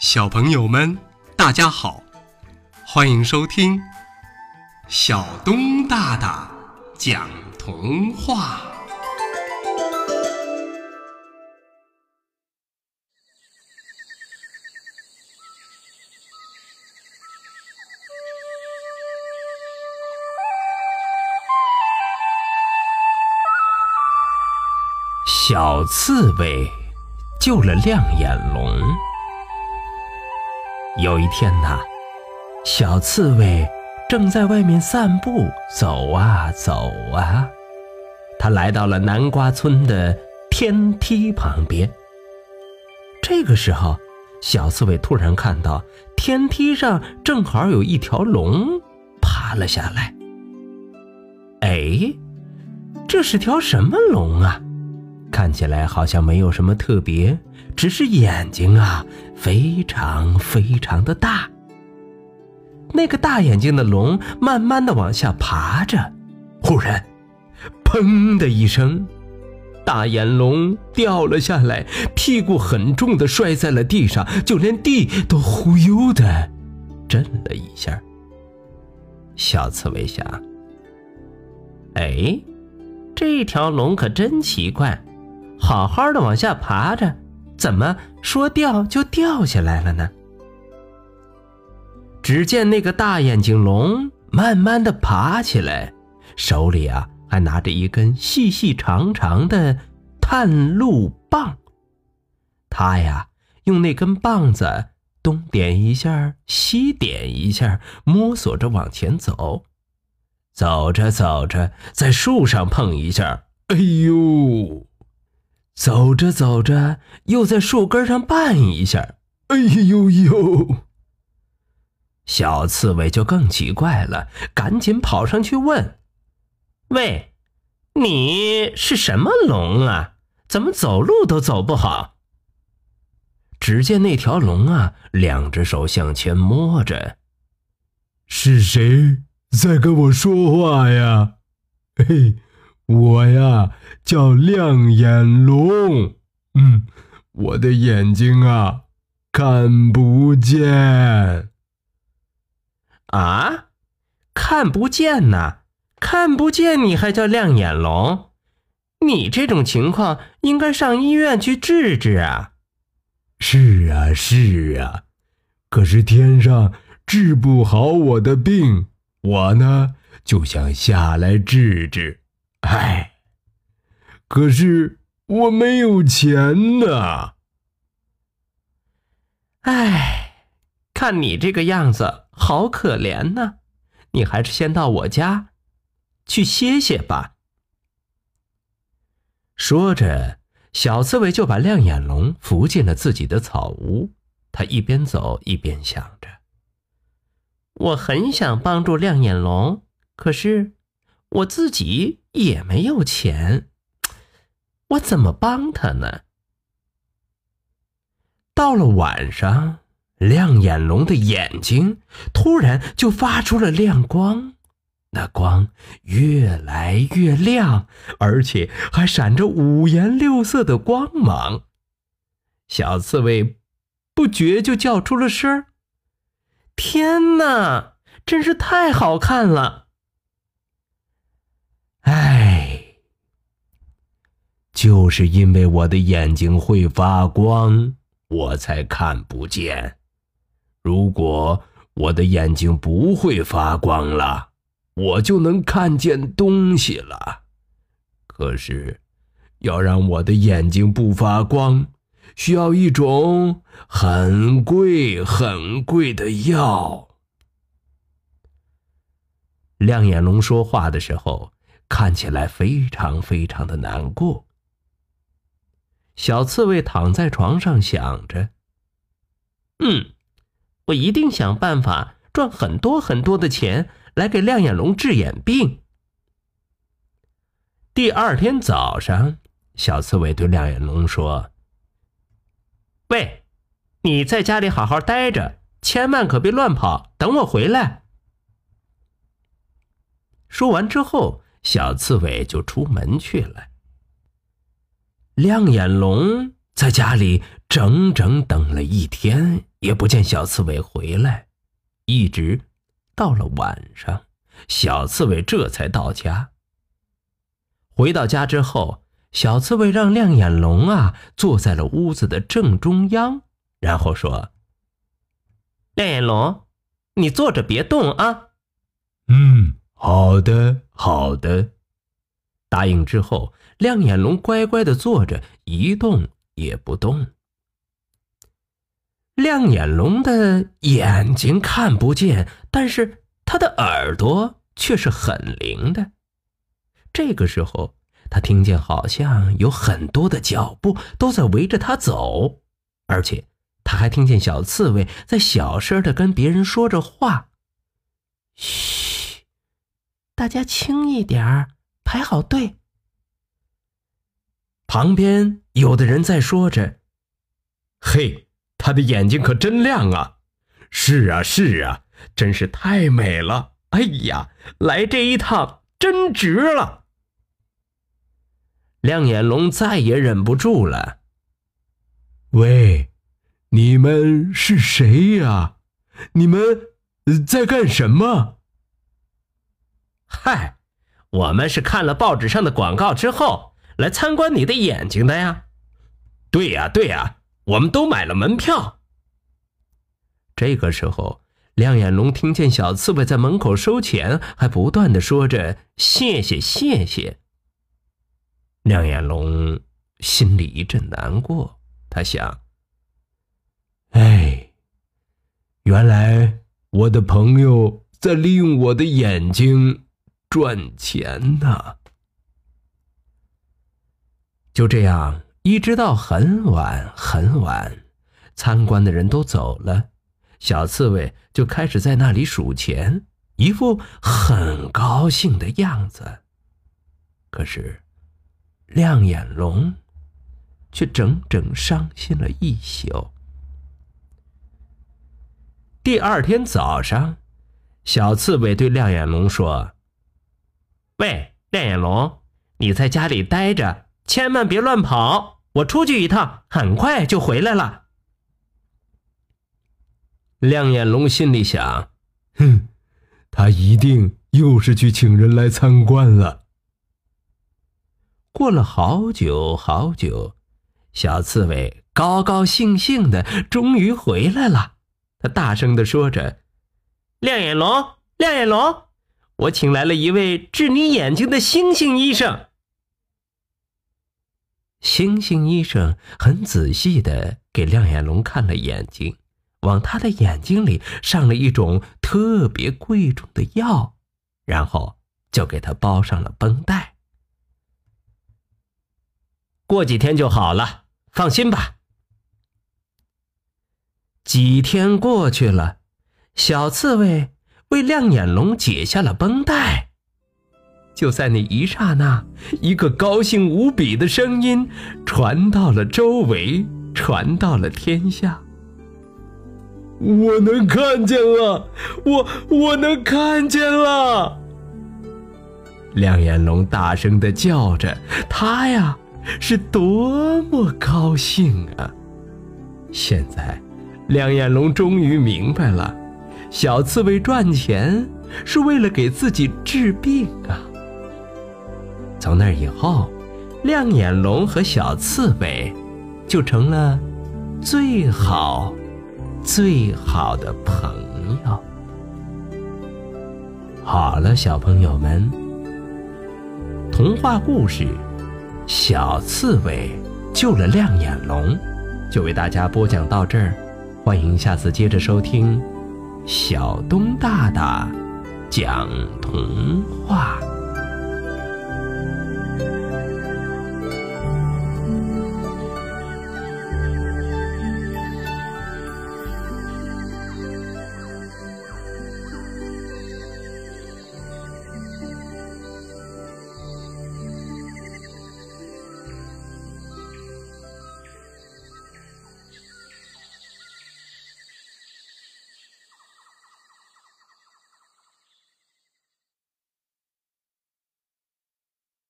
小朋友们，大家好，欢迎收听小东大大讲童话。小刺猬救了亮眼龙。有一天呐，小刺猬正在外面散步，走啊走啊，它来到了南瓜村的天梯旁边。这个时候，小刺猬突然看到天梯上正好有一条龙爬了下来。哎，这是条什么龙啊？看起来好像没有什么特别，只是眼睛啊非常非常的大。那个大眼睛的龙慢慢的往下爬着，忽然，砰的一声，大眼龙掉了下来，屁股很重的摔在了地上，就连地都忽悠的震了一下。小刺猬想：哎，这条龙可真奇怪。好好的往下爬着，怎么说掉就掉下来了呢？只见那个大眼睛龙慢慢的爬起来，手里啊还拿着一根细细长长的探路棒。他呀用那根棒子东点一下，西点一下，摸索着往前走。走着走着，在树上碰一下，哎呦！走着走着，又在树根上绊一下，哎呦呦！小刺猬就更奇怪了，赶紧跑上去问：“喂，你是什么龙啊？怎么走路都走不好？”只见那条龙啊，两只手向前摸着：“是谁在跟我说话呀？”嘿。我呀，叫亮眼龙。嗯，我的眼睛啊，看不见。啊，看不见呐？看不见你还叫亮眼龙？你这种情况应该上医院去治治啊。是啊，是啊，可是天上治不好我的病，我呢就想下来治治。唉，可是我没有钱呐。唉，看你这个样子，好可怜呐！你还是先到我家去歇歇吧。说着，小刺猬就把亮眼龙扶进了自己的草屋。他一边走一边想着：“我很想帮助亮眼龙，可是……”我自己也没有钱，我怎么帮他呢？到了晚上，亮眼龙的眼睛突然就发出了亮光，那光越来越亮，而且还闪着五颜六色的光芒。小刺猬不觉就叫出了声天哪，真是太好看了！”就是因为我的眼睛会发光，我才看不见。如果我的眼睛不会发光了，我就能看见东西了。可是，要让我的眼睛不发光，需要一种很贵很贵的药。亮眼龙说话的时候。看起来非常非常的难过。小刺猬躺在床上想着：“嗯，我一定想办法赚很多很多的钱来给亮眼龙治眼病。”第二天早上，小刺猬对亮眼龙说：“喂，你在家里好好待着，千万可别乱跑，等我回来。”说完之后。小刺猬就出门去了。亮眼龙在家里整整等了一天，也不见小刺猬回来，一直到了晚上，小刺猬这才到家。回到家之后，小刺猬让亮眼龙啊坐在了屋子的正中央，然后说：“亮眼龙，你坐着别动啊。”“嗯，好的，好的。”答应之后，亮眼龙乖乖的坐着，一动也不动。亮眼龙的眼睛看不见，但是他的耳朵却是很灵的。这个时候，他听见好像有很多的脚步都在围着他走，而且他还听见小刺猬在小声的跟别人说着话：“嘘，大家轻一点。”排好队。旁边有的人在说着：“嘿，他的眼睛可真亮啊！”“是啊，是啊，真是太美了！”“哎呀，来这一趟真值了！”亮眼龙再也忍不住了：“喂，你们是谁呀？你们在干什么？”“嗨。”我们是看了报纸上的广告之后来参观你的眼睛的呀，对呀对呀，我们都买了门票。这个时候，亮眼龙听见小刺猬在门口收钱，还不断的说着谢谢谢谢。亮眼龙心里一阵难过，他想：哎，原来我的朋友在利用我的眼睛。赚钱呢。就这样，一直到很晚很晚，参观的人都走了，小刺猬就开始在那里数钱，一副很高兴的样子。可是，亮眼龙却整整伤心了一宿。第二天早上，小刺猬对亮眼龙说。喂，亮眼龙，你在家里待着，千万别乱跑。我出去一趟，很快就回来了。亮眼龙心里想：哼，他一定又是去请人来参观了。过了好久好久，小刺猬高高兴兴的终于回来了。他大声的说着：“亮眼龙，亮眼龙。”我请来了一位治你眼睛的星星医生。星星医生很仔细的给亮眼龙看了眼睛，往他的眼睛里上了一种特别贵重的药，然后就给他包上了绷带。过几天就好了，放心吧。几天过去了，小刺猬。为亮眼龙解下了绷带，就在那一刹那，一个高兴无比的声音传到了周围，传到了天下。我能看见了，我我能看见了！亮眼龙大声的叫着，他呀是多么高兴啊！现在，亮眼龙终于明白了。小刺猬赚钱是为了给自己治病啊！从那以后，亮眼龙和小刺猬就成了最好、最好的朋友。好了，小朋友们，童话故事《小刺猬救了亮眼龙》就为大家播讲到这儿，欢迎下次接着收听。小东大大讲童话。